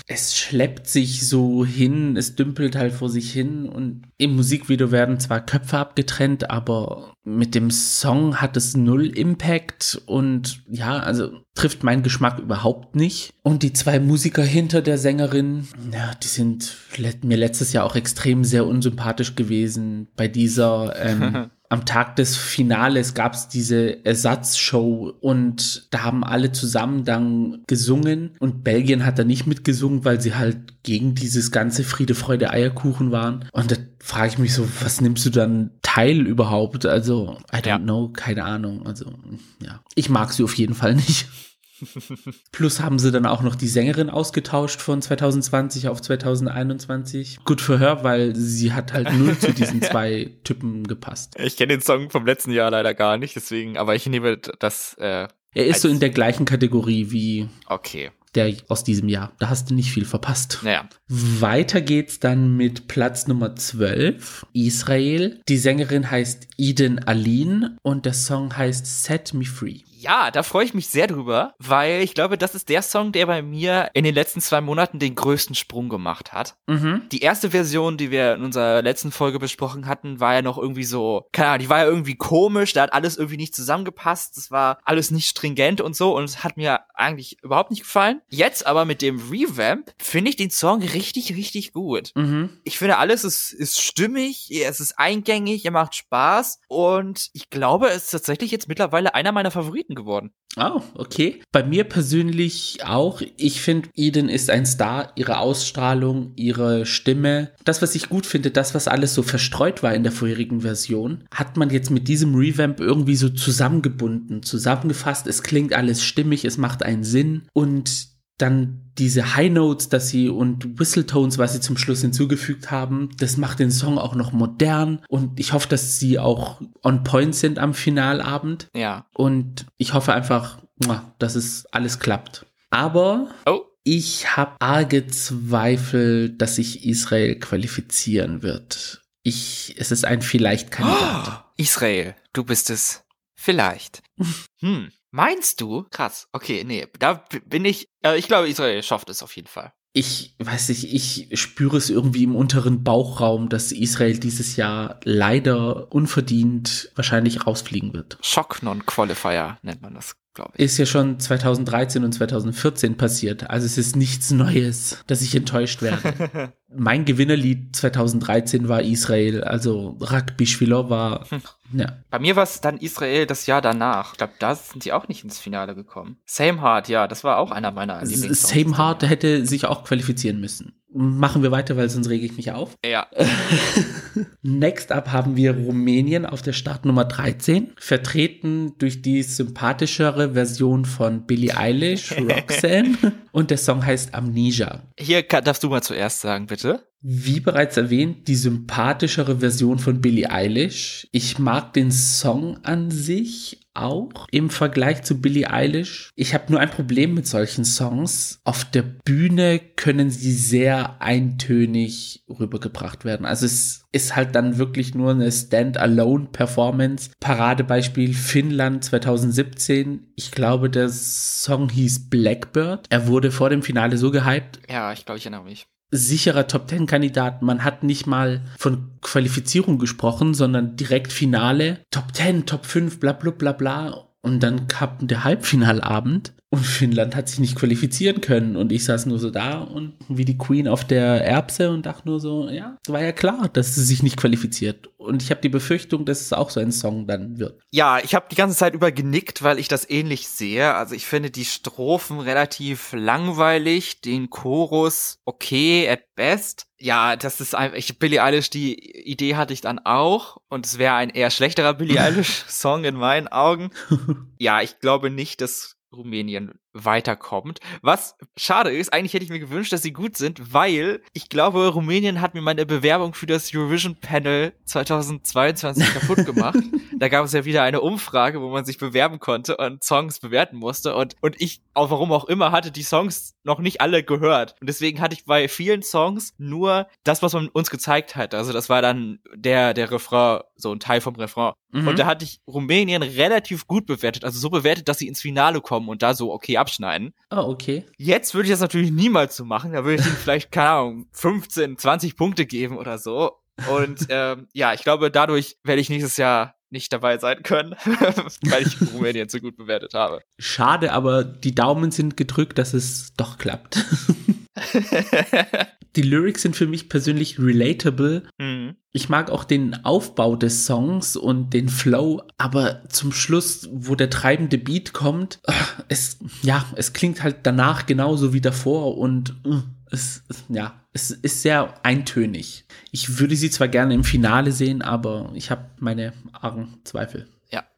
es schleppt sich so hin, es dümpelt halt vor sich hin und im Musikvideo werden zwar Köpfe abgetrennt, aber mit dem Song hat es null Impact und ja, also trifft meinen Geschmack überhaupt nicht. Und die zwei Musiker hinter der Sängerin, ja, die sind mir letztes Jahr auch extrem sehr unsympathisch gewesen bei dieser ähm, am Tag des Finales gab es diese Ersatzshow und da haben alle zusammen dann gesungen und Belgien hat da nicht mitgesungen, weil sie halt gegen dieses ganze Friede, Freude, Eierkuchen waren. Und da frage ich mich so, was nimmst du dann teil überhaupt? Also, I don't ja. know, keine Ahnung. Also, ja. Ich mag sie auf jeden Fall nicht. Plus haben sie dann auch noch die Sängerin ausgetauscht von 2020 auf 2021. Gut für her, weil sie hat halt null zu diesen zwei Typen gepasst. Ich kenne den Song vom letzten Jahr leider gar nicht, deswegen, aber ich nehme das. Äh, er ist so in der gleichen Kategorie wie. Okay der aus diesem Jahr. Da hast du nicht viel verpasst. Naja. Weiter geht's dann mit Platz Nummer 12, Israel. Die Sängerin heißt Eden Aline und der Song heißt Set Me Free. Ja, da freue ich mich sehr drüber, weil ich glaube, das ist der Song, der bei mir in den letzten zwei Monaten den größten Sprung gemacht hat. Mhm. Die erste Version, die wir in unserer letzten Folge besprochen hatten, war ja noch irgendwie so, keine Ahnung, die war ja irgendwie komisch, da hat alles irgendwie nicht zusammengepasst, das war alles nicht stringent und so und es hat mir eigentlich überhaupt nicht gefallen. Jetzt aber mit dem Revamp finde ich den Song richtig, richtig gut. Mhm. Ich finde, alles ist, ist stimmig, es ist eingängig, er macht Spaß und ich glaube, es ist tatsächlich jetzt mittlerweile einer meiner Favoriten Favoriten geworden. Oh, okay. Bei mir persönlich auch. Ich finde, Eden ist ein Star. Ihre Ausstrahlung, ihre Stimme. Das, was ich gut finde, das, was alles so verstreut war in der vorherigen Version, hat man jetzt mit diesem Revamp irgendwie so zusammengebunden, zusammengefasst. Es klingt alles stimmig, es macht einen Sinn und dann diese High Notes, dass sie und Whistletones, was sie zum Schluss hinzugefügt haben, das macht den Song auch noch modern und ich hoffe, dass sie auch on point sind am Finalabend. Ja. Und ich hoffe einfach, dass es alles klappt. Aber oh. ich habe arge Zweifel, dass sich Israel qualifizieren wird. Ich, es ist ein vielleicht Kandidat. Oh, Israel, du bist es. Vielleicht. hm. Meinst du? Krass. Okay, nee, da bin ich, äh, ich glaube, Israel schafft es auf jeden Fall. Ich weiß nicht, ich spüre es irgendwie im unteren Bauchraum, dass Israel dieses Jahr leider unverdient wahrscheinlich rausfliegen wird. Schock Non-Qualifier nennt man das, glaube ich. Ist ja schon 2013 und 2014 passiert. Also es ist nichts Neues, dass ich enttäuscht werde. mein Gewinnerlied 2013 war Israel, also Rugby war hm. Ja. Bei mir war es dann Israel das Jahr danach. Ich glaube, da sind die auch nicht ins Finale gekommen. Same Heart, ja, das war auch einer meiner Lieblingssongs. Same Heart hätte sich auch qualifizieren müssen. Machen wir weiter, weil sonst rege ich mich auf. Ja. Next up haben wir Rumänien auf der Startnummer 13, vertreten durch die sympathischere Version von Billie Eilish, Roxanne. und der Song heißt Amnesia. Hier darfst du mal zuerst sagen, bitte. Wie bereits erwähnt, die sympathischere Version von Billie Eilish. Ich mag den Song an sich auch im Vergleich zu Billie Eilish. Ich habe nur ein Problem mit solchen Songs. Auf der Bühne können sie sehr eintönig rübergebracht werden. Also es ist halt dann wirklich nur eine Stand-alone-Performance. Paradebeispiel Finnland 2017. Ich glaube, der Song hieß Blackbird. Er wurde vor dem Finale so gehypt. Ja, ich glaube, ich erinnere mich sicherer Top Ten Kandidat. Man hat nicht mal von Qualifizierung gesprochen, sondern direkt Finale. Top Ten, Top 5, bla bla bla bla. Und dann kam der Halbfinalabend und Finnland hat sich nicht qualifizieren können. Und ich saß nur so da und wie die Queen auf der Erbse und dachte nur so, ja, es war ja klar, dass sie sich nicht qualifiziert. Und ich habe die Befürchtung, dass es auch so ein Song dann wird. Ja, ich habe die ganze Zeit über genickt, weil ich das ähnlich sehe. Also ich finde die Strophen relativ langweilig, den Chorus okay at best. Ja, das ist einfach, ich, Billie Eilish, die Idee hatte ich dann auch und es wäre ein eher schlechterer Billie Eilish Song in meinen Augen. ja, ich glaube nicht, dass Rumänien weiterkommt. Was schade ist, eigentlich hätte ich mir gewünscht, dass sie gut sind, weil ich glaube, Rumänien hat mir meine Bewerbung für das Eurovision Panel 2022 kaputt gemacht. da gab es ja wieder eine Umfrage, wo man sich bewerben konnte und Songs bewerten musste und, und ich, auch warum auch immer, hatte die Songs noch nicht alle gehört. Und deswegen hatte ich bei vielen Songs nur das, was man uns gezeigt hat. Also das war dann der, der Refrain, so ein Teil vom Refrain. Mhm. Und da hatte ich Rumänien relativ gut bewertet, also so bewertet, dass sie ins Finale kommen und da so okay abschneiden. Oh, okay. Jetzt würde ich das natürlich niemals so machen. Da würde ich ihnen vielleicht, keine Ahnung, 15, 20 Punkte geben oder so. Und ähm, ja, ich glaube, dadurch werde ich nächstes Jahr nicht dabei sein können, weil ich Rumänien so gut bewertet habe. Schade, aber die Daumen sind gedrückt, dass es doch klappt. die Lyrics sind für mich persönlich relatable. Mhm. Ich mag auch den Aufbau des Songs und den Flow, aber zum Schluss, wo der treibende Beat kommt, es, ja, es klingt halt danach genauso wie davor und äh, es, ja, es ist sehr eintönig. Ich würde sie zwar gerne im Finale sehen, aber ich habe meine argen Zweifel.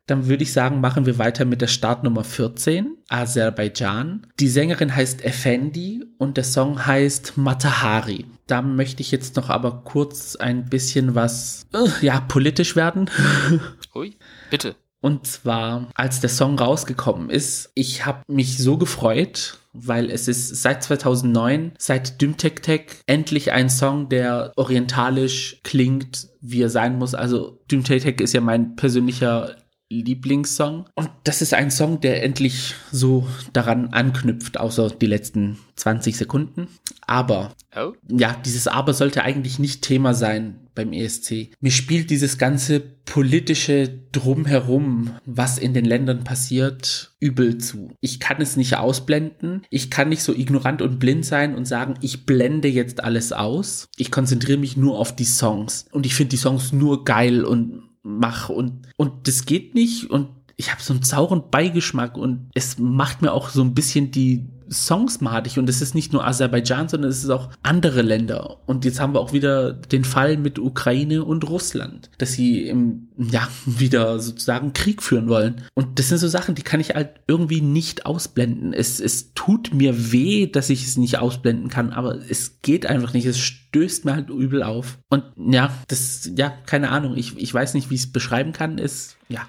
Dann würde ich sagen, machen wir weiter mit der Startnummer 14, Aserbaidschan. Die Sängerin heißt Effendi und der Song heißt Matahari. Da möchte ich jetzt noch aber kurz ein bisschen was, äh, ja, politisch werden. Ui, bitte. Und zwar, als der Song rausgekommen ist, ich habe mich so gefreut, weil es ist seit 2009, seit Düm Tek Tek, endlich ein Song, der orientalisch klingt, wie er sein muss. Also Düm Tek Tek ist ja mein persönlicher Lieblingssong. Und das ist ein Song, der endlich so daran anknüpft, außer die letzten 20 Sekunden. Aber, oh. ja, dieses Aber sollte eigentlich nicht Thema sein beim ESC. Mir spielt dieses ganze politische Drumherum, was in den Ländern passiert, übel zu. Ich kann es nicht ausblenden. Ich kann nicht so ignorant und blind sein und sagen, ich blende jetzt alles aus. Ich konzentriere mich nur auf die Songs. Und ich finde die Songs nur geil und mache und, und das geht nicht und ich habe so einen sauren Beigeschmack und es macht mir auch so ein bisschen die Songs madig und es ist nicht nur Aserbaidschan, sondern es ist auch andere Länder. Und jetzt haben wir auch wieder den Fall mit Ukraine und Russland, dass sie im, ja, wieder sozusagen Krieg führen wollen. Und das sind so Sachen, die kann ich halt irgendwie nicht ausblenden. Es, es tut mir weh, dass ich es nicht ausblenden kann, aber es geht einfach nicht. Es stößt mir halt übel auf. Und ja, das, ja, keine Ahnung. Ich, ich weiß nicht, wie ich es beschreiben kann. Es, ja,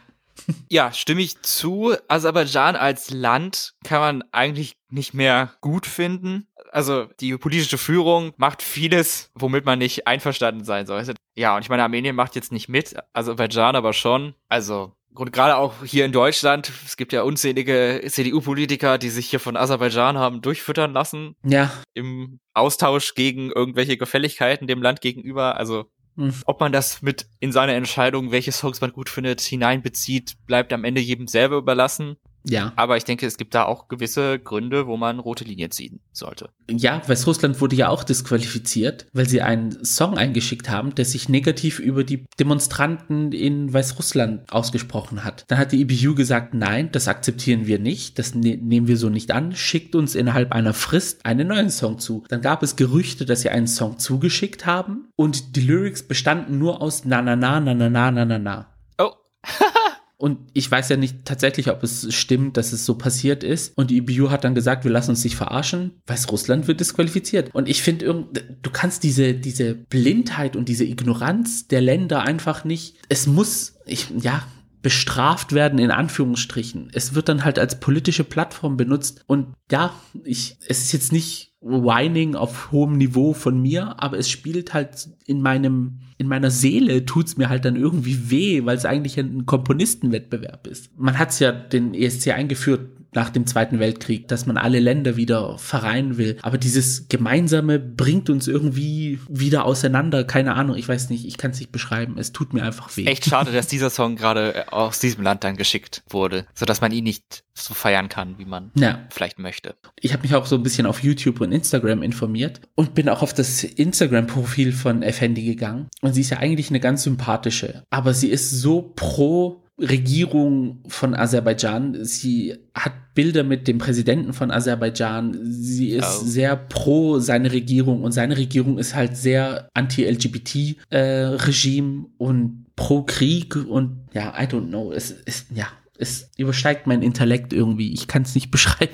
ja, stimme ich zu. Aserbaidschan als Land kann man eigentlich nicht mehr gut finden. Also die politische Führung macht vieles, womit man nicht einverstanden sein sollte. Ja, und ich meine, Armenien macht jetzt nicht mit, Aserbaidschan aber schon. Also und gerade auch hier in Deutschland, es gibt ja unzählige CDU-Politiker, die sich hier von Aserbaidschan haben durchfüttern lassen. Ja. Im Austausch gegen irgendwelche Gefälligkeiten dem Land gegenüber. Also hm. Ob man das mit in seine Entscheidung, welche Songs man gut findet, hineinbezieht, bleibt am Ende jedem selber überlassen. Ja. Aber ich denke, es gibt da auch gewisse Gründe, wo man rote Linien ziehen sollte. Ja, Weißrussland wurde ja auch disqualifiziert, weil sie einen Song eingeschickt haben, der sich negativ über die Demonstranten in Weißrussland ausgesprochen hat. Dann hat die EBU gesagt, nein, das akzeptieren wir nicht, das ne nehmen wir so nicht an, schickt uns innerhalb einer Frist einen neuen Song zu. Dann gab es Gerüchte, dass sie einen Song zugeschickt haben und die Lyrics bestanden nur aus na na na na na na na na na. Oh. Und ich weiß ja nicht tatsächlich, ob es stimmt, dass es so passiert ist. Und die EBU hat dann gesagt, wir lassen uns nicht verarschen. Weißrussland wird disqualifiziert. Und ich finde, du kannst diese, diese Blindheit und diese Ignoranz der Länder einfach nicht. Es muss, ich, ja, bestraft werden, in Anführungsstrichen. Es wird dann halt als politische Plattform benutzt. Und ja, ich, es ist jetzt nicht Whining auf hohem Niveau von mir, aber es spielt halt in meinem, in meiner Seele tut's mir halt dann irgendwie weh, weil es eigentlich ein Komponistenwettbewerb ist. Man hat's ja den ESC eingeführt nach dem Zweiten Weltkrieg, dass man alle Länder wieder vereinen will. Aber dieses Gemeinsame bringt uns irgendwie wieder auseinander. Keine Ahnung, ich weiß nicht, ich kann es nicht beschreiben. Es tut mir einfach weh. Echt schade, dass dieser Song gerade aus diesem Land dann geschickt wurde, sodass man ihn nicht so feiern kann, wie man ja. vielleicht möchte. Ich habe mich auch so ein bisschen auf YouTube und Instagram informiert und bin auch auf das Instagram-Profil von Effendi gegangen. Und sie ist ja eigentlich eine ganz sympathische, aber sie ist so pro Regierung von Aserbaidschan. Sie hat Bilder mit dem Präsidenten von Aserbaidschan. Sie ist oh. sehr pro seine Regierung und seine Regierung ist halt sehr anti-LGBT-Regime äh, und pro Krieg und ja, I don't know. Es ist, ja, es übersteigt mein Intellekt irgendwie. Ich kann es nicht beschreiben.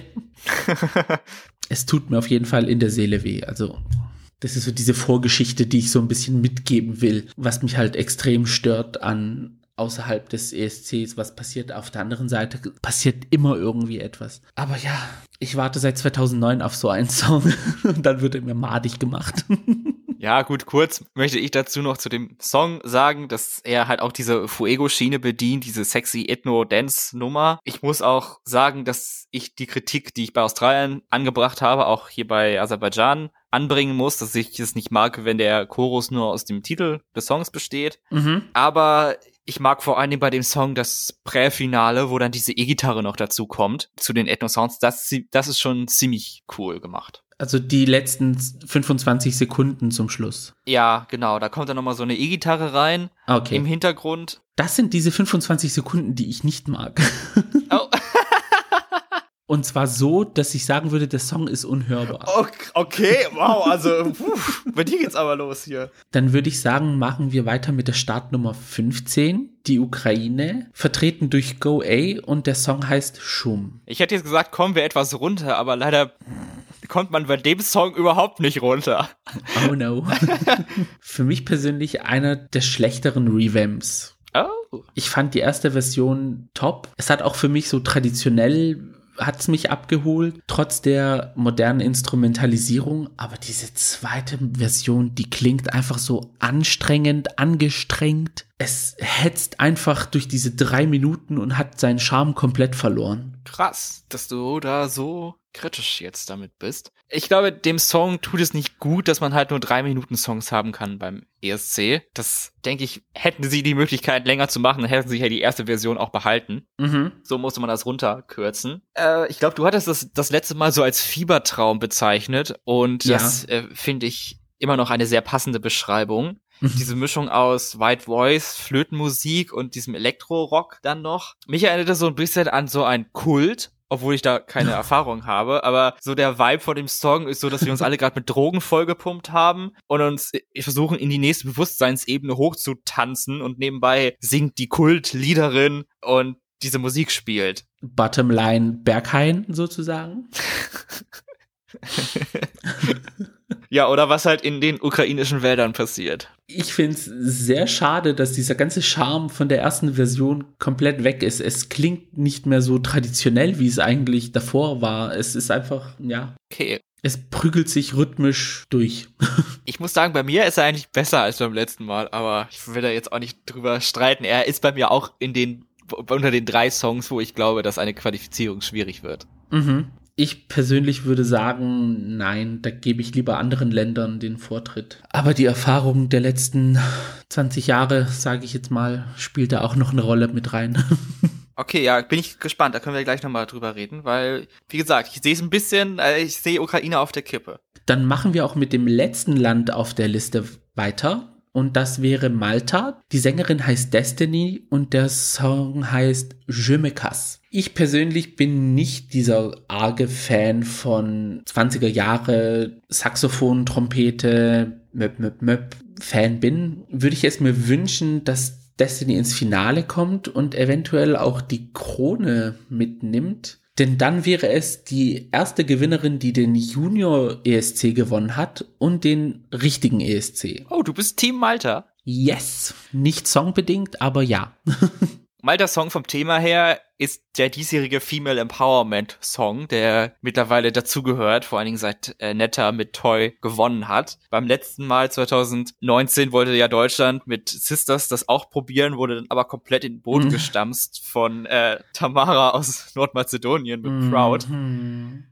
es tut mir auf jeden Fall in der Seele weh. Also das ist so diese Vorgeschichte, die ich so ein bisschen mitgeben will, was mich halt extrem stört an außerhalb des ESCs, was passiert auf der anderen Seite, passiert immer irgendwie etwas. Aber ja, ich warte seit 2009 auf so einen Song und dann wird er mir madig gemacht. Ja, gut, kurz möchte ich dazu noch zu dem Song sagen, dass er halt auch diese Fuego-Schiene bedient, diese sexy Ethno-Dance-Nummer. Ich muss auch sagen, dass ich die Kritik, die ich bei Australien angebracht habe, auch hier bei Aserbaidschan anbringen muss, dass ich es nicht mag, wenn der Chorus nur aus dem Titel des Songs besteht. Mhm. Aber ich mag vor allen Dingen bei dem Song das Präfinale, wo dann diese E-Gitarre noch dazu kommt, zu den Ethno-Sounds. Das, das ist schon ziemlich cool gemacht. Also die letzten 25 Sekunden zum Schluss. Ja, genau. Da kommt dann nochmal so eine E-Gitarre rein. Okay. Im Hintergrund. Das sind diese 25 Sekunden, die ich nicht mag. Oh. Und zwar so, dass ich sagen würde, der Song ist unhörbar. Okay, wow, also puh, bei dir geht's aber los hier. Dann würde ich sagen, machen wir weiter mit der Startnummer 15, die Ukraine, vertreten durch Go A und der Song heißt Schum. Ich hätte jetzt gesagt, kommen wir etwas runter, aber leider kommt man bei dem Song überhaupt nicht runter. Oh no. Für mich persönlich einer der schlechteren Revamps. Oh. Ich fand die erste Version top. Es hat auch für mich so traditionell hat's mich abgeholt, trotz der modernen Instrumentalisierung. Aber diese zweite Version, die klingt einfach so anstrengend, angestrengt. Es hetzt einfach durch diese drei Minuten und hat seinen Charme komplett verloren. Krass, dass du da so kritisch jetzt damit bist. Ich glaube, dem Song tut es nicht gut, dass man halt nur drei Minuten Songs haben kann beim ESC. Das denke ich, hätten sie die Möglichkeit länger zu machen, dann hätten sie ja die erste Version auch behalten. Mhm. So musste man das runterkürzen. Äh, ich glaube, du hattest das das letzte Mal so als Fiebertraum bezeichnet und ja. das äh, finde ich immer noch eine sehr passende Beschreibung. Mhm. Diese Mischung aus White Voice, Flötenmusik und diesem Elektro-Rock dann noch. Mich erinnert das so ein bisschen an so ein Kult, obwohl ich da keine Erfahrung habe, aber so der Vibe von dem Song ist so, dass wir uns alle gerade mit Drogen vollgepumpt haben und uns versuchen in die nächste Bewusstseinsebene hochzutanzen und nebenbei singt die Kultliederin und diese Musik spielt. Bottomline Berghain sozusagen. ja, oder was halt in den ukrainischen Wäldern passiert. Ich finde es sehr schade, dass dieser ganze Charme von der ersten Version komplett weg ist. Es klingt nicht mehr so traditionell, wie es eigentlich davor war. Es ist einfach, ja. Okay. Es prügelt sich rhythmisch durch. ich muss sagen, bei mir ist er eigentlich besser als beim letzten Mal, aber ich will da jetzt auch nicht drüber streiten. Er ist bei mir auch in den unter den drei Songs, wo ich glaube, dass eine Qualifizierung schwierig wird. Mhm. Ich persönlich würde sagen, nein, da gebe ich lieber anderen Ländern den Vortritt. Aber die Erfahrung der letzten 20 Jahre, sage ich jetzt mal, spielt da auch noch eine Rolle mit rein. Okay, ja, bin ich gespannt. Da können wir gleich nochmal drüber reden, weil, wie gesagt, ich sehe es ein bisschen, äh, ich sehe Ukraine auf der Kippe. Dann machen wir auch mit dem letzten Land auf der Liste weiter. Und das wäre Malta. Die Sängerin heißt Destiny und der Song heißt Je me casse. Ich persönlich bin nicht dieser arge Fan von 20er Jahre Saxophon, Trompete, möp, möp, möp Fan bin. Würde ich es mir wünschen, dass Destiny ins Finale kommt und eventuell auch die Krone mitnimmt. Denn dann wäre es die erste Gewinnerin, die den Junior ESC gewonnen hat und den richtigen ESC. Oh, du bist Team Malta. Yes. Nicht songbedingt, aber ja. Malta Song vom Thema her ist der diesjährige Female Empowerment Song, der mittlerweile dazugehört, vor allen Dingen seit äh, Netta mit Toy gewonnen hat. Beim letzten Mal 2019 wollte ja Deutschland mit Sisters das auch probieren, wurde dann aber komplett in den Boden mhm. gestampft von äh, Tamara aus Nordmazedonien mit mhm. Proud.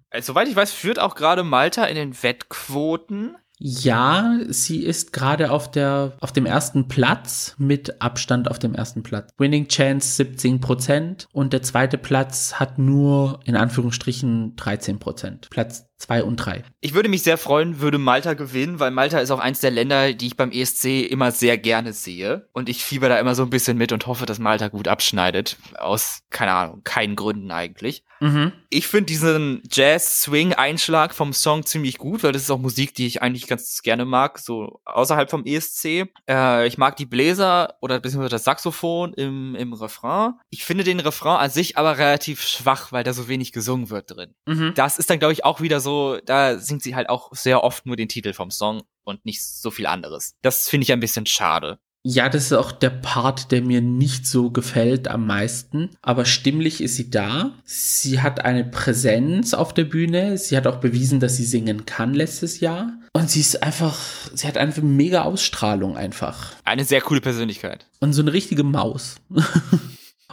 Also, soweit ich weiß, führt auch gerade Malta in den Wettquoten. Ja, sie ist gerade auf der, auf dem ersten Platz mit Abstand auf dem ersten Platz. Winning Chance 17 Prozent und der zweite Platz hat nur in Anführungsstrichen 13 Prozent. Platz zwei und drei. Ich würde mich sehr freuen, würde Malta gewinnen, weil Malta ist auch eins der Länder, die ich beim ESC immer sehr gerne sehe. Und ich fieber da immer so ein bisschen mit und hoffe, dass Malta gut abschneidet. Aus, keine Ahnung, keinen Gründen eigentlich. Mhm. Ich finde diesen Jazz-Swing-Einschlag vom Song ziemlich gut, weil das ist auch Musik, die ich eigentlich ganz gerne mag, so außerhalb vom ESC. Äh, ich mag die Bläser oder beziehungsweise das Saxophon im, im Refrain. Ich finde den Refrain an sich aber relativ schwach, weil da so wenig gesungen wird drin. Mhm. Das ist dann, glaube ich, auch wieder so so, da singt sie halt auch sehr oft nur den Titel vom Song und nicht so viel anderes. Das finde ich ein bisschen schade. Ja, das ist auch der Part, der mir nicht so gefällt am meisten. Aber stimmlich ist sie da. Sie hat eine Präsenz auf der Bühne. Sie hat auch bewiesen, dass sie singen kann letztes Jahr. Und sie ist einfach, sie hat einfach mega Ausstrahlung einfach. Eine sehr coole Persönlichkeit. Und so eine richtige Maus.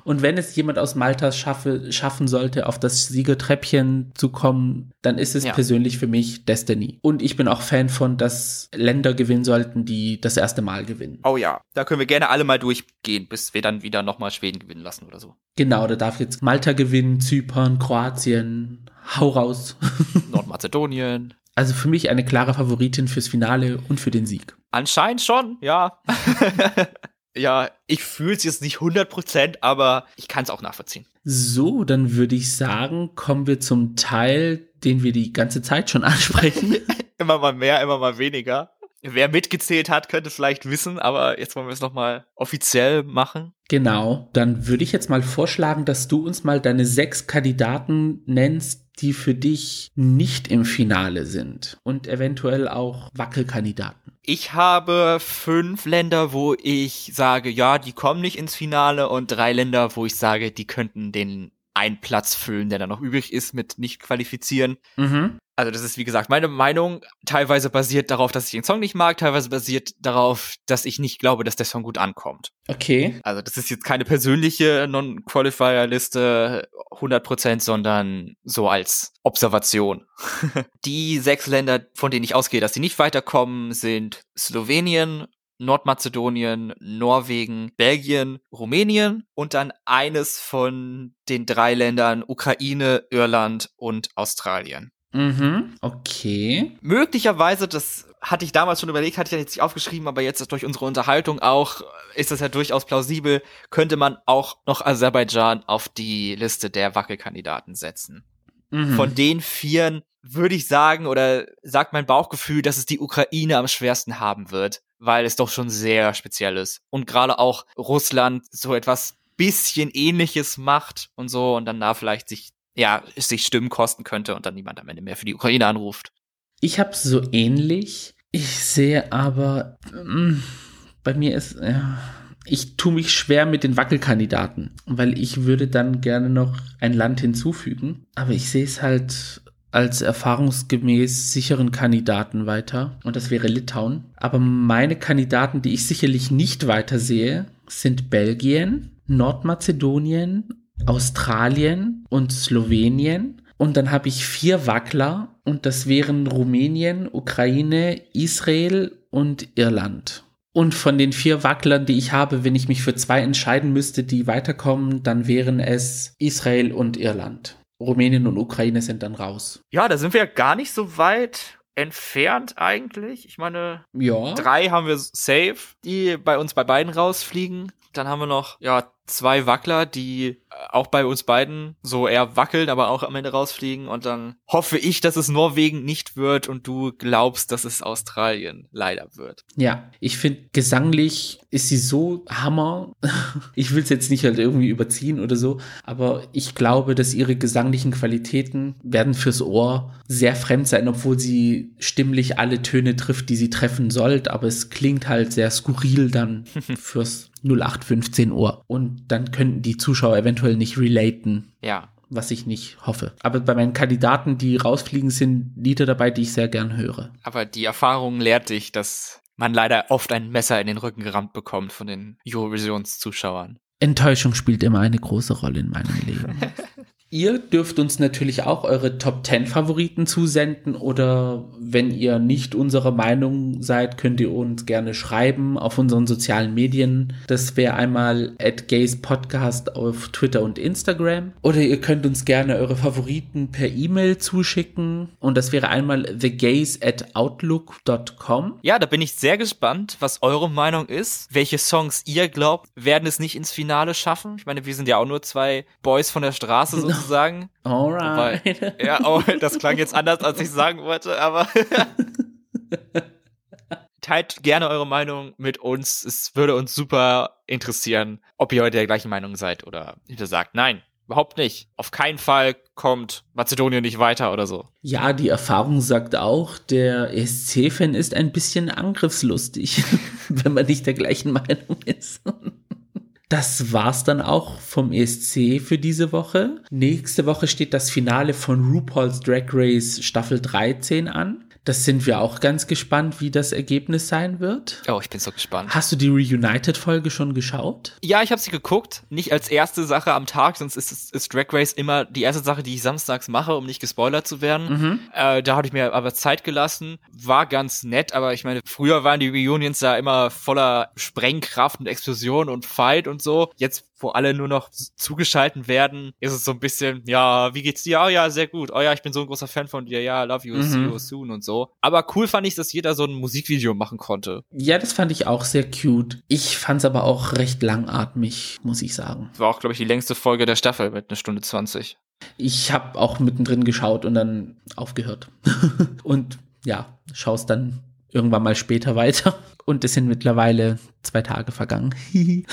Und wenn es jemand aus Malta schaffe, schaffen sollte, auf das Siegertreppchen zu kommen, dann ist es ja. persönlich für mich Destiny. Und ich bin auch Fan von, dass Länder gewinnen sollten, die das erste Mal gewinnen. Oh ja, da können wir gerne alle mal durchgehen, bis wir dann wieder nochmal Schweden gewinnen lassen oder so. Genau, da darf jetzt Malta gewinnen, Zypern, Kroatien, hau raus. Nordmazedonien. Also für mich eine klare Favoritin fürs Finale und für den Sieg. Anscheinend schon, ja. ja, ich fühle es jetzt nicht 100%, aber ich kann es auch nachvollziehen. So, dann würde ich sagen, kommen wir zum Teil, den wir die ganze Zeit schon ansprechen. immer mal mehr, immer mal weniger. Wer mitgezählt hat, könnte vielleicht wissen, aber jetzt wollen wir es nochmal offiziell machen. Genau, dann würde ich jetzt mal vorschlagen, dass du uns mal deine sechs Kandidaten nennst, die für dich nicht im Finale sind und eventuell auch Wackelkandidaten. Ich habe fünf Länder, wo ich sage, ja, die kommen nicht ins Finale und drei Länder, wo ich sage, die könnten den einen Platz füllen, der dann noch übrig ist mit nicht qualifizieren. Mhm. Also das ist wie gesagt meine Meinung, teilweise basiert darauf, dass ich den Song nicht mag, teilweise basiert darauf, dass ich nicht glaube, dass der Song gut ankommt. Okay. Also das ist jetzt keine persönliche Non-Qualifier-Liste 100%, sondern so als Observation. die sechs Länder, von denen ich ausgehe, dass sie nicht weiterkommen, sind Slowenien, Nordmazedonien, Norwegen, Belgien, Rumänien und dann eines von den drei Ländern Ukraine, Irland und Australien. Mhm, okay. Möglicherweise, das hatte ich damals schon überlegt, hatte ich jetzt nicht aufgeschrieben, aber jetzt durch unsere Unterhaltung auch ist das ja durchaus plausibel, könnte man auch noch Aserbaidschan auf die Liste der Wackelkandidaten setzen. Mhm. Von den vieren würde ich sagen oder sagt mein Bauchgefühl, dass es die Ukraine am schwersten haben wird, weil es doch schon sehr speziell ist und gerade auch Russland so etwas bisschen ähnliches macht und so und dann da vielleicht sich ja, sich Stimmen kosten könnte und dann niemand am Ende mehr für die Ukraine anruft. Ich habe so ähnlich. Ich sehe aber, mh, mm, bei mir ist, ja, ich tue mich schwer mit den Wackelkandidaten, weil ich würde dann gerne noch ein Land hinzufügen. Aber ich sehe es halt als erfahrungsgemäß sicheren Kandidaten weiter. Und das wäre Litauen. Aber meine Kandidaten, die ich sicherlich nicht weiter sehe, sind Belgien, Nordmazedonien Australien und Slowenien. Und dann habe ich vier Wackler und das wären Rumänien, Ukraine, Israel und Irland. Und von den vier Wacklern, die ich habe, wenn ich mich für zwei entscheiden müsste, die weiterkommen, dann wären es Israel und Irland. Rumänien und Ukraine sind dann raus. Ja, da sind wir ja gar nicht so weit entfernt eigentlich. Ich meine, Ja. drei haben wir safe, die bei uns bei beiden rausfliegen. Dann haben wir noch, ja, zwei Wackler, die äh, auch bei uns beiden so eher wackeln, aber auch am Ende rausfliegen. Und dann hoffe ich, dass es Norwegen nicht wird und du glaubst, dass es Australien leider wird. Ja, ich finde, gesanglich ist sie so Hammer. Ich will es jetzt nicht halt irgendwie überziehen oder so, aber ich glaube, dass ihre gesanglichen Qualitäten werden fürs Ohr sehr fremd sein, obwohl sie stimmlich alle Töne trifft, die sie treffen sollte, aber es klingt halt sehr skurril dann fürs 0815 Ohr. Und dann könnten die Zuschauer eventuell nicht relaten, Ja. was ich nicht hoffe. Aber bei meinen Kandidaten, die rausfliegen, sind Lieder dabei, die ich sehr gern höre. Aber die Erfahrung lehrt dich, dass man leider oft ein Messer in den Rücken gerammt bekommt von den Eurovisionszuschauern. Enttäuschung spielt immer eine große Rolle in meinem Leben. Ihr dürft uns natürlich auch eure Top 10 Favoriten zusenden oder wenn ihr nicht unserer Meinung seid, könnt ihr uns gerne schreiben auf unseren sozialen Medien. Das wäre einmal at Gays Podcast auf Twitter und Instagram. Oder ihr könnt uns gerne eure Favoriten per E-Mail zuschicken und das wäre einmal thegays at outlook.com. Ja, da bin ich sehr gespannt, was eure Meinung ist. Welche Songs ihr glaubt, werden es nicht ins Finale schaffen. Ich meine, wir sind ja auch nur zwei Boys von der Straße sozusagen. Alright. Wobei- ja, oh, das klang jetzt anders, als ich sagen wollte, aber teilt gerne eure Meinung mit uns. Es würde uns super interessieren, ob ihr heute der gleichen Meinung seid oder ihr sagt, nein, überhaupt nicht. Auf keinen Fall kommt Mazedonien nicht weiter oder so. Ja, die Erfahrung sagt auch, der ESC-Fan ist ein bisschen angriffslustig, wenn man nicht der gleichen Meinung ist. Das war's dann auch vom ESC für diese Woche. Nächste Woche steht das Finale von RuPaul's Drag Race Staffel 13 an. Das sind wir auch ganz gespannt, wie das Ergebnis sein wird. Oh, ich bin so gespannt. Hast du die Reunited-Folge schon geschaut? Ja, ich habe sie geguckt. Nicht als erste Sache am Tag, sonst ist, ist, ist Drag Race immer die erste Sache, die ich samstags mache, um nicht gespoilert zu werden. Äh, da hatte ich mir aber Zeit gelassen. War ganz nett, aber ich meine, früher waren die Reunions da immer voller Sprengkraft und Explosion und Fight und so. Jetzt, wo alle nur noch zugeschalten werden, ist es so ein bisschen, ja, wie geht's dir? Oh ja, sehr gut. Oh ja, ich bin so ein großer Fan von dir. Ja, love you, see you soon und so. Aber cool fand ich, dass jeder so ein Musikvideo machen konnte. Ja, das fand ich auch sehr cute. Ich fand's aber auch recht langatmig, muss ich sagen. War auch, glaube ich, die längste Folge der Staffel mit einer Stunde 20. Ich habe auch mittendrin geschaut und dann aufgehört. und ja, schaust dann irgendwann mal später weiter. Und es sind mittlerweile zwei Tage vergangen.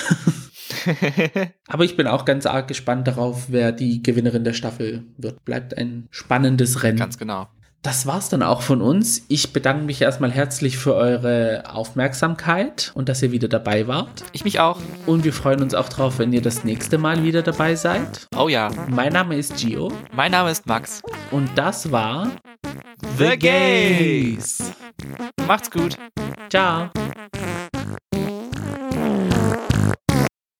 Aber ich bin auch ganz arg gespannt darauf, wer die Gewinnerin der Staffel wird. Bleibt ein spannendes Rennen. Ganz genau. Das war's dann auch von uns. Ich bedanke mich erstmal herzlich für eure Aufmerksamkeit und dass ihr wieder dabei wart. Ich mich auch. Und wir freuen uns auch drauf, wenn ihr das nächste Mal wieder dabei seid. Oh ja. Mein Name ist Gio Mein Name ist Max. und das war The Gays. Macht's gut. Ciao.